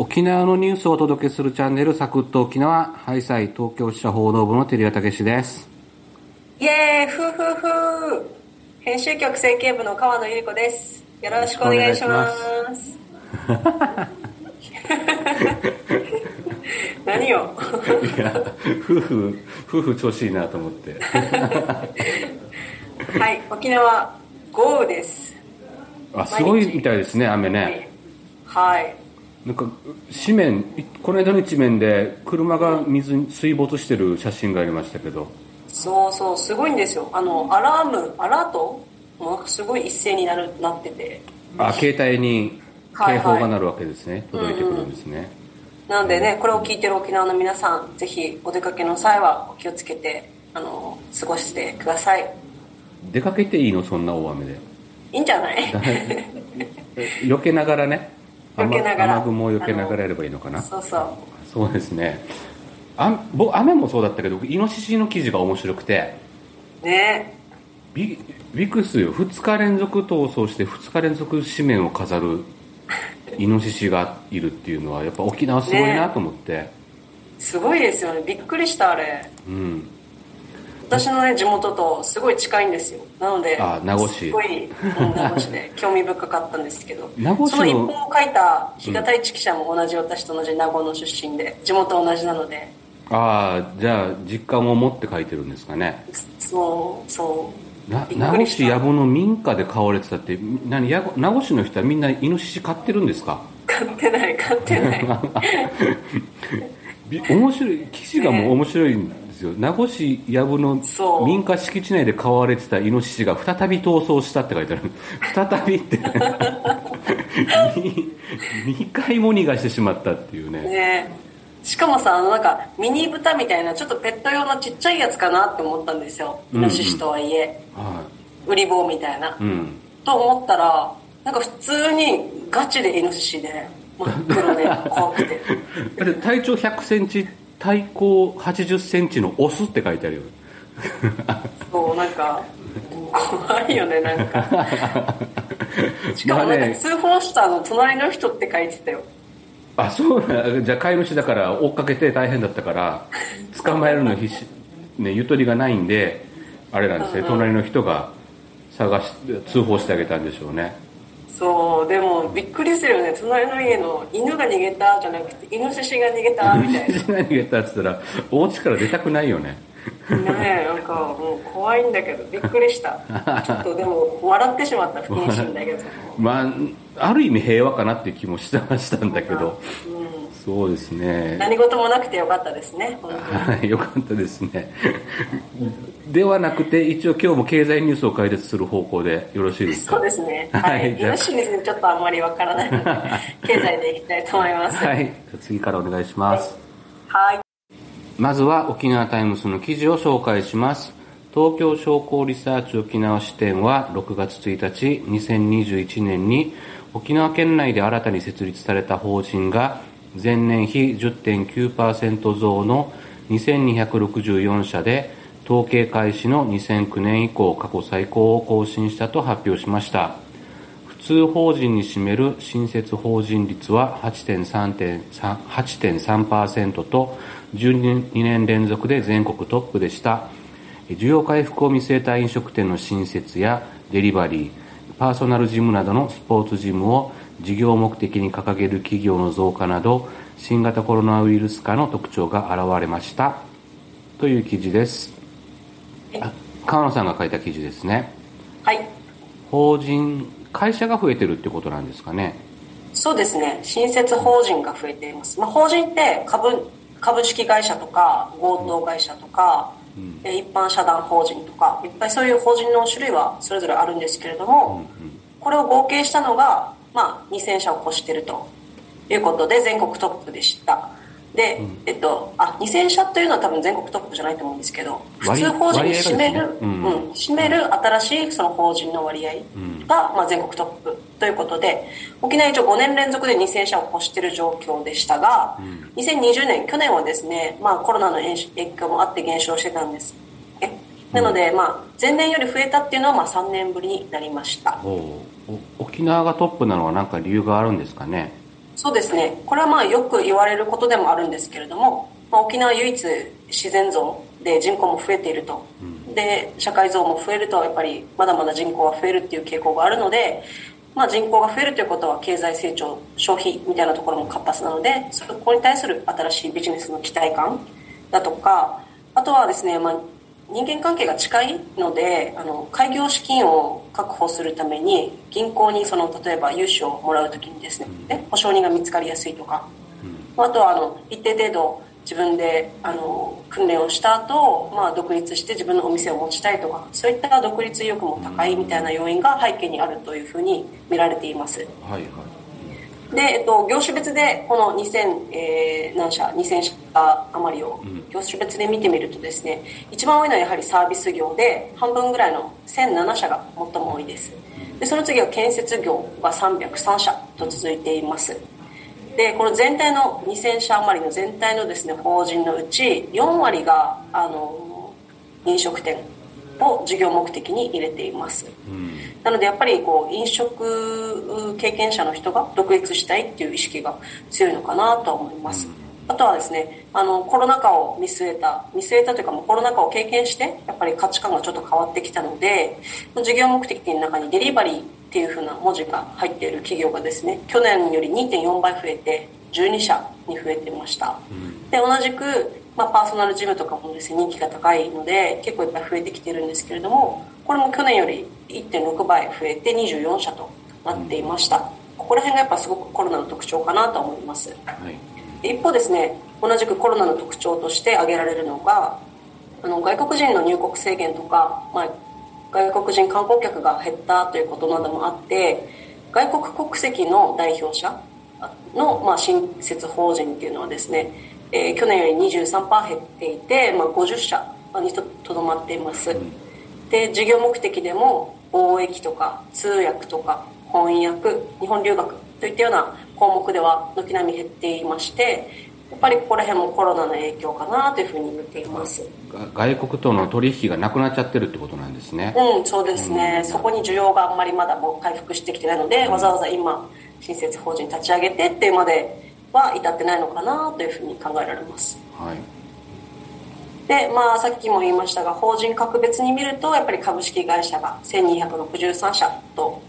沖縄のニュースをお届けするチャンネル、サクッと沖縄、ハイサイ東京支社報道部の照屋武です。イエーイふーふーふー編集局整形部の川野ゆり子です。よろしくお願いします。何よ。いや、夫婦、夫婦調子いいなと思って。はい、沖縄豪雨です。あ、すごいみたいですね、雨ね。はい。なんか、紙面、いこの間の一面で、車が水に水没してる写真がありましたけど、そうそう、すごいんですよ。あの、アラーム、アラートもすごい一斉になるなってて。あ、携帯にはいはい警報が鳴るわけですね。届いてくるんですね。なのでね、これを聞いてる沖縄の皆さん、ぜひお出かけの際はお気をつけて、あの、過ごしてください。出かけていいの？そんな大雨で。いいんじゃない？だ避けながらね。雨雲を避けながらやればいいのかな？そうそう。そうですね。あ僕雨もそうだったけど、イノシシの記事が面白くて、ねびびっくりするよ。2日連続逃走して2日連続紙面を飾る イノシシがいるっていうのは、やっぱ沖縄すごいなと思って。すごいですよね。びっくりした、あれ。うん。私のね、地元とすごい近いんですよ。なので、あ名護市すごい、うん、名護市で 興味深かったんですけど、名護市のその一本を書いた比嘉太一記者も同じ、私と同じ名護の出身で、地元同じなので、ああ、じゃあ実感を持って書いてるんですかね。そう、そう。な名護市藪の民家で飼われてたって、何や名護市の人はみんなイノシシ飼ってるんですか？買ってない、買ってない。び 面白い記事がもう面白いんですよ、名護市藪の民家敷地内で飼われてたイノシシが再び逃走したって書いてある。再びって。2回も逃がしてしまったっていうね。ね。しかもさ、あのなんか、ミニ豚みたいな、ちょっとペット用のちっちゃいやつかなって思ったんですよ。イノシシとはいえ、は売り棒みたいな。いうん。と思ったら、なんか普通にガチでイノシシで、真っ黒で 怖くて。体長1 0 0センチ体高8 0センチのオスって書いてあるよ。そう、なんか、怖いよね、なんか。しかもなんか通報したの隣の人って書いてたよ。あそうなじゃあ飼い主だから追っかけて大変だったから捕まえるの必死、ね、ゆとりがないんであれなんですね、隣の人が探し通報してあげたんでしょうねそう、でもびっくりするよね。隣の家の犬が逃げたじゃなくて、イノシシが逃げたみたいな。何逃げたっつったらお家から出たくないよねねえ、なんかもう怖いんだけど、びっくりした。ちょっとでも笑ってしまった、不謹慎だけど。まあある意味平和かなっていう気もしてましたんだけどそうですね何事もなくてよかったですね。はい、よかったですね。ではなくて、一応今日も経済ニュースを解説する方向でよろしいですか？そうですね。は はいい。じゃあイノシシについてちょっとあんまりわからないので、経済でいきたいと思います。はい。じゃあ次からお願いします。はい。まずは沖縄タイムズの記事を紹介します。東京商工リサーチ沖縄支店は6月1日、2021年に沖縄県内で新たに設立された法人が前年比10.9%増の2264社で統計開始の2009年以降過去最高を更新したと発表しました。普通法人に占める新設法人率は 8.3%, と12年連続で全国トップでした。需要回復を見据えた飲食店の新設やデリバリーパーソナルジムなどのスポーツジムを事業目的に掲げる企業の増加など新型コロナウイルス化の特徴が現れました。という記事です。あ川野さんが書いた記事ですねはい。法人会社が増えてるってことなんですかねそうですね。新設法人が増えています。まあ、法人って株、株式会社とか、合同会社とか、え一般社団法人とか、いっぱいそういう法人の種類はそれぞれあるんですけれども、これを合計したのが、まあ、2000社を超しているということで、全国トップでした。で、えっと、あ、2000社というのは多分全国トップじゃないと思うんですけど、普割通法人に占める、ね。うん。うん、占める新しいその法人の割合が、まあ、全国トップということで、沖縄一応5年連続で2000社を超している状況でしたが、2020年、去年はですね、まあ、コロナの影響もあって減少してたんです。えなので、まあ、前年より増えたっていうのは、まあ、3年ぶりになりました。沖縄がトップなのは何か理由があるんですかね？そうですね。これはまあよく言われることでもあるんですけれども、まあ、沖縄唯一自然増で人口も増えていると、うん、で社会増も増えるとやっぱりまだまだ人口が増えるっていう傾向があるので、まあ、人口が増えるということは経済成長消費みたいなところも活発なのでそこに対する新しいビジネスの期待感だとかあとはですね、まあ、人間関係が近いのであの開業資金を確保するために銀行にその例えば融資をもらう時にですね保証人が見つかりやすいとか、あとはあの一定程度自分であの訓練をした後、まあ独立して自分のお店を持ちたいとかそういった独立意欲も高いみたいな要因が背景にあるというふうに見られています。はいはいで、えっと、業種別でこの2000、えー、何社2000社余りを業種別で見てみるとですね一番多いのはやはりサービス業で半分ぐらいの1007社が最も多いです。でその次は建設業が303社と続いています。でこの全体の2000社余りの全体のですね法人のうち4割があの飲食店を事業目的に入れています、うん、なのでやっぱりこう飲食経験者の人が独立したいっていう意識が強いのかなと思います、うん、あとはですねあのコロナ禍を見据えた見据えたというかもうコロナ禍を経験してやっぱり価値観がちょっと変わってきたので事業目的の中にデリバリーっていうふうな文字が入っている企業がですね去年より2.4倍増えて12社に増えてました、うん、で同じく、まあ、パーソナルジムとかもですね人気が高いので結構いっぱい増えてきてるんですけれどもこれも去年より1.6倍増えて24社となっていました、うん、ここら辺がやっぱすごくコロナの特徴かなと思います、はい、一方ですね同じくコロナの特徴として挙げられるのがあの外国人の入国制限とか、まあ、外国人観光客が減ったということなどもあって外国国籍の代表者の、まあ、新設法人っていうのはですね、えー、去年より23%減っていて、まあ、50社にとどまっています、で事業目的でも貿易とか通訳とか翻訳日本留学といったような項目では軒並み減っていましてやっぱりここら辺もコロナの影響かなというふうに見ています。外国との取引がなくなっちゃってるってことなんですね。うんそうですね、うん、そこに需要があんまりまだもう回復してきてないので、うん、わざわざ今新設法人立ち上げてっていうまでは至ってないのかなというふうに考えられます。はい。でまあさっきも言いましたが法人格別に見るとやっぱり株式会社が1263社と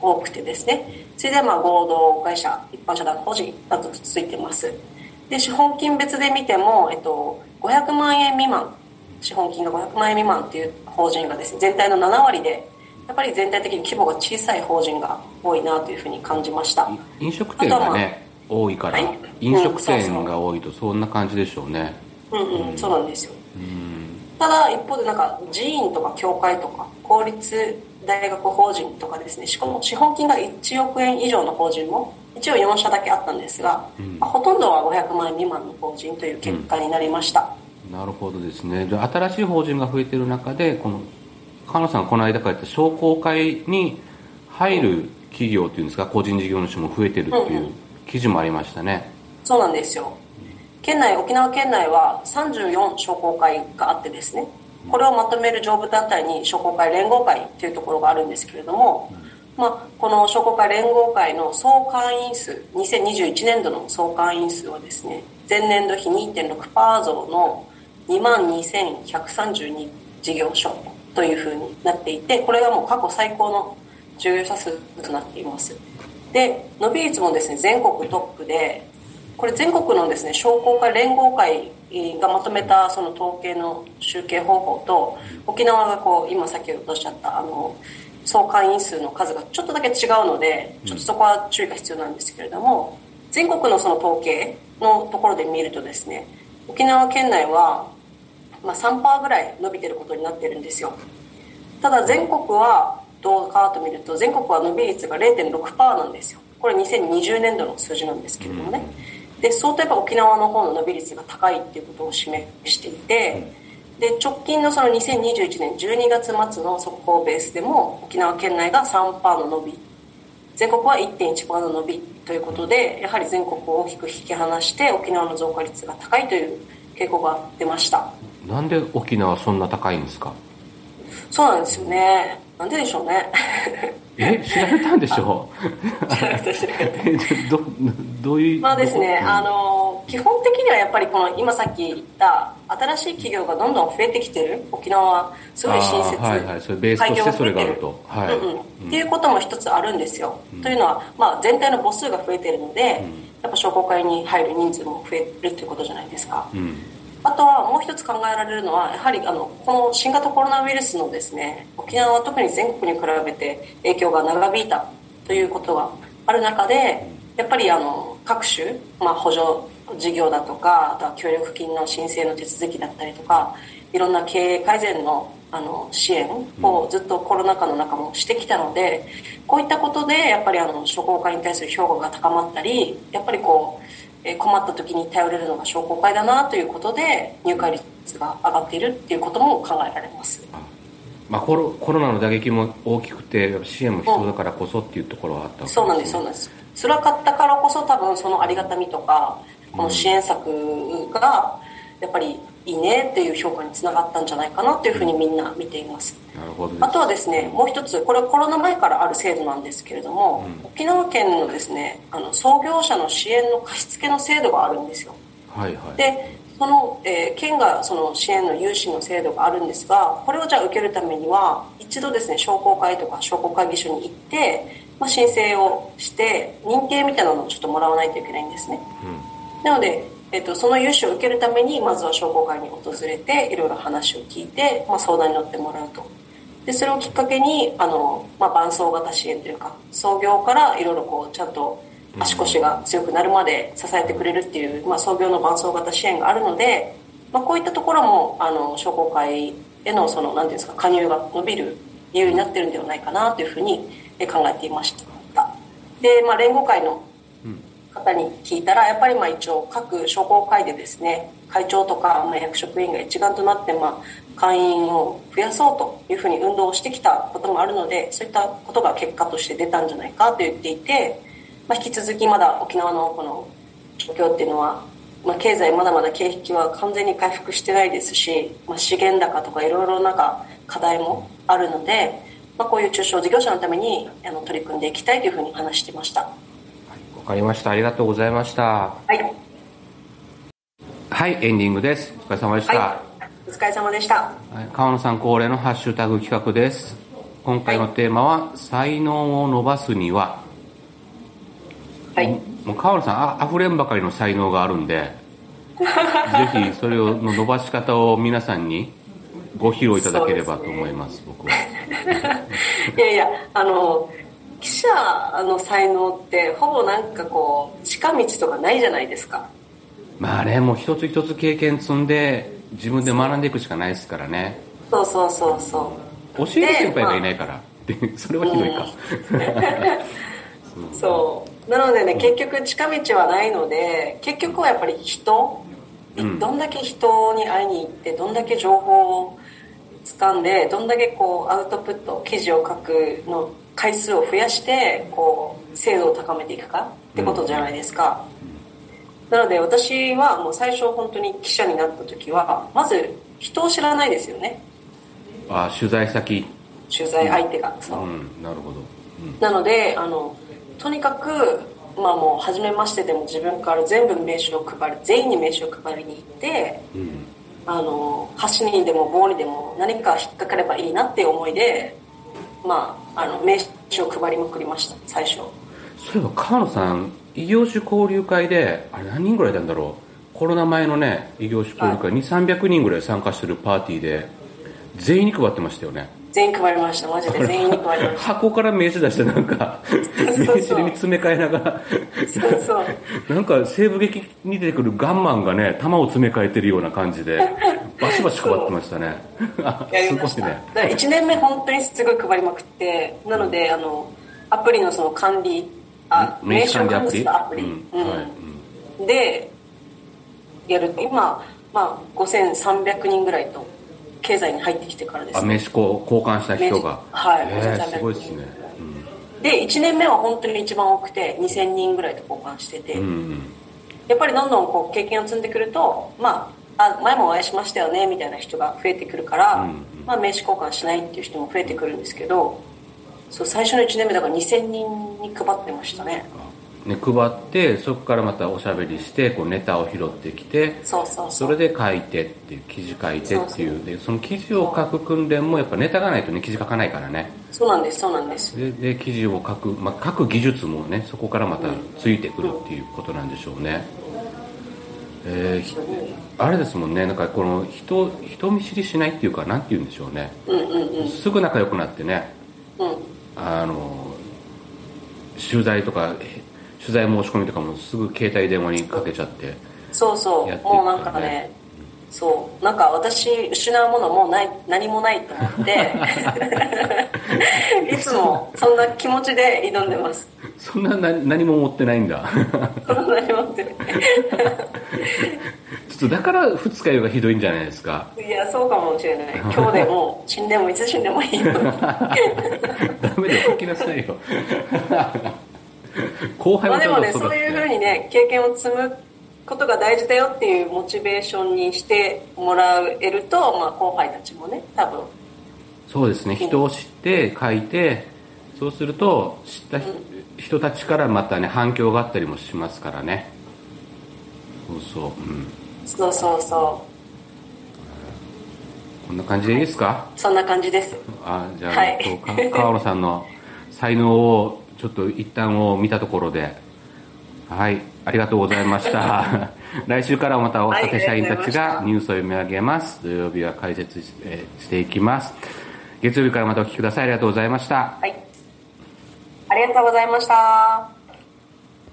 多くてですね。それでまあ合同会社一般社団法人など続いてます。で資本金別で見ても、えっと、500万円未満。資本金が500万円未満っていう法人がですね全体の7割でやっぱり全体的に規模が小さい法人が多いなというふうに感じました。飲食店がね、まあ、多いから、はい、飲食店が多いとそんな感じでしょうね。うんうん、うん、そうなんですよ、うん、ただ一方でなんか寺院とか教会とか公立大学法人とかですね。しかも資本金が1億円以上の法人も一応4社だけあったんですが、うん、ほとんどは500万円未満の法人という結果になりました、うん、なるほどですね。で新しい法人が増えている中でこの菅野さんがこの間から言った商工会に入る企業っていうんですか個人事業主も増えてるっていう記事もありましたね、そうなんですよ。県内沖縄県内は34商工会があってですねこれをまとめる上部団体に商工会連合会というところがあるんですけれども、まあ、この商工会連合会の総会員数2021年度の総会員数はですね前年度比2.6%増の2万2132事業所というふうになっていてこれがもう過去最高の事業者数となっています。で伸び率もですね全国トップでこれ全国のですね商工会連合会がまとめたその統計の集計方法と沖縄がこう今さっきおっしゃったあの総会員数の数がちょっとだけ違うのでちょっとそこは注意が必要なんですけれども全国のその統計のところで見るとですね沖縄県内は、まあ、3%ぐらい伸びてることになってるんですよ。ただ全国はどうかと見ると全国は伸び率が0.6%なんですよ。これ2020年度の数字なんですけれどもね。で相当やっぱ沖縄の方の伸び率が高いっていうことを示していて、で直近のその2021年12月末の速報ベースでも沖縄県内が3%の伸び全国は1.1%の伸びということでやはり全国を大きく引き離して沖縄の増加率が高いという傾向が出ました。なんで沖縄そんな高いんですか？そうなんですよねなんででしょうね。え知られたんでしょ知らなかった知ら どういう？まあですね、あの基本的にはやっぱりこの今さっき言った新しい企業がどんどん増えてきてる沖縄は。すごい親切。あーはいはい。それベースとしてそれがあると。はい。うんうん。っていうことも一つあるんですよ、というのは、まあ、全体の母数が増えてるので、やっぱ商工会に入る人数も増えるっていうことじゃないですか、うんあとはもう一つ考えられるのはやはりあのこの新型コロナウイルスのですね沖縄は特に全国に比べて影響が長引いたということがある中でやっぱりあの各種、まあ、補助事業だとかあとは協力金の申請の手続きだったりとかいろんな経営改善のあの支援をずっとコロナ禍の中もしてきたのでこういったことでやっぱりあの商工会に対する評価が高まったりやっぱりこう困った時に頼れるのが商工会だなということで入会率が上がっているっていうことも考えられます。まあ、コロコロナの打撃も大きくて支援も必要だからこそっていうところはあったわけそうなんですそうなんです。辛かったからこそ多分そのありがたみとかこの支援策がやっぱりいいねっていう評価につながったんじゃないかなというふうにみんな見ています。なるほどあとはですねもう一つこれはコロナ前からある制度なんですけれども、沖縄県のですねあの創業者の支援の貸付の制度があるんですよ。はいはい。でその、えー県がその支援の融資の制度があるんですがこれをじゃあ受けるためには一度ですね商工会とか商工会議所に行って、まあ、申請をして認定みたいなのをちょっともらわないといけないんですね、なので、えっとその融資を受けるためにまずは商工会に訪れていろいろ話を聞いて、まあ、相談に乗ってもらうと。でそれをきっかけにあの、まあ、伴走型支援というか創業からいろいろこうちゃんと足腰が強くなるまで支えてくれるっていう、まあ、創業の伴走型支援があるので、まあ、こういったところもあの商工会へのそのなんていうんですか加入が伸びる理由になってるんではないかなというふうに考えていました。で、まあ、連合会の方に聞いたらやっぱりまあ一応各商工会でですね会長とかま役職員が一丸となってま会員を増やそうというふうに運動をしてきたこともあるのでそういったことが結果として出たんじゃないかと言っていて、まあ、引き続きまだ沖縄のこの状況っていうのは、まあ、経済まだまだ景気は完全に回復してないですし、まあ、資源高とかいろいろなんか課題もあるので、ま、こういう中小事業者のためにあの取り組んでいきたいというふうに話してました。わかりました。ありがとうございました。はい。はいエンディングです。お疲れ様でした、はい、お疲れ様でした。はい川野さん恒例のハッシュタグ企画です。今回のテーマは、才能を伸ばすには。はい。もう川野さんあ溢れんばかりの才能があるんで ぜひそれをの伸ばし方を皆さんにご披露いただければと思います僕は。いやいや、あの、記者の才能って、ほぼなんかこう、近道とかないじゃないですか。まあねもう一つ一つ経験積んで自分で学んでいくしかないですからね。そうそうそうそう。教える先輩がいないから、で それはひどいか、そう。なのでね、結局近道はないので、結局はやっぱり人、うん。どんだけ人に会いに行って、どんだけ情報を掴んで、どんだけこうアウトプット、記事を書くの回数を増やして、こう、精度を高めていくかってことじゃないですか。なので私はもう最初本当に記者になった時は、まず人を知らないですよね。あ取材先。取材相手が。そう。うん。なるほど、うん。なのであのとにかくまあもう初めましてでも自分から全部名刺を配る全員に名刺を配りに行ってうん。あの箸にでも棒にでも何か引っかかればいいなっていう思いでまああの名刺を配りまくりました最初。そういえば川野さん異業種交流会であれ何人ぐらいいたんだろう。コロナ前のね異業種交流会、2 3 0 0人ぐらい参加してるパーティーで全員に配ってましたよね全員配りました。マジで。全員に配りまし箱から名刺出してなんか名刺に詰め替えながら。たそうそう。なんか西部劇に出てくるガンマンがね弾を詰め替えてるような感じで バシバシ配ってましたね。すごいね。だから1年目本当にすごい配りまくってなのであのアプリのその管理あ名刺管理アプリ？するアプリ、うん。うん。はい。うんでやる。今、まあ、5300人ぐらいと経済に入ってきてからですね。あ名刺交換した人が。はいえー、5300すごいですね。で1年目は本当に一番多くて2000人ぐらいと交換してて、うん、うんやっぱりどんどんこう経験を積んでくると、まあ、あ前もお会いしましたよねみたいな人が増えてくるから、うんうんまあ、名刺交換しないっていう人も増えてくるんですけどそう最初の1年目だから2000人に配ってましたねね、配ってそこからまたおしゃべりしてこうネタを拾ってきてそうそうそれで書いてっていう記事書いてっていう。でその記事を書く訓練もやっぱネタがないとね記事書かないからね。そうなんですそうなんです。でで記事を書く、まあ、書く技術もねそこからまたついてくるっていうことなんでしょうね、えー、あれですもんねなんかこの人人見知りしないっていうかなんて言うんでしょうね、うんうんうん、すぐ仲良くなってね、うん、あの取材とか取材申し込みとかもすぐ携帯電話にかけちゃってそうそう。もうなんかねそう。なんか私失うものもうない何もないと思って いつもそんな気持ちで挑んでます。そんな何何も持ってないんだ。そんな何も持ってない。ちょっとだから二日酔いがひどいんじゃないですか。いやそうかもしれない。今日でも死んでもいつ死んでもいいよ。ダメだよ書きなさいよ 後輩まあでもねそういうふうにね経験を積むことが大事だよっていうモチベーションにしてもらえると、まあ、後輩たちもね多分。そうですね。人を知って書いてそうすると知った人たちからまたね反響があったりもしますからね。そうそう。うん。そうそうそう。こんな感じでいいですか？そんな感じです。あじゃあ、はい、川野さんの才能をちょっと一旦を見たところで、はい、ありがとうございました。来週からまた若手社員たちがニュースを読み上げます。土曜日は解説していきます。月曜日からまたお聞きください。ありがとうございました。はい。ありがとうございました。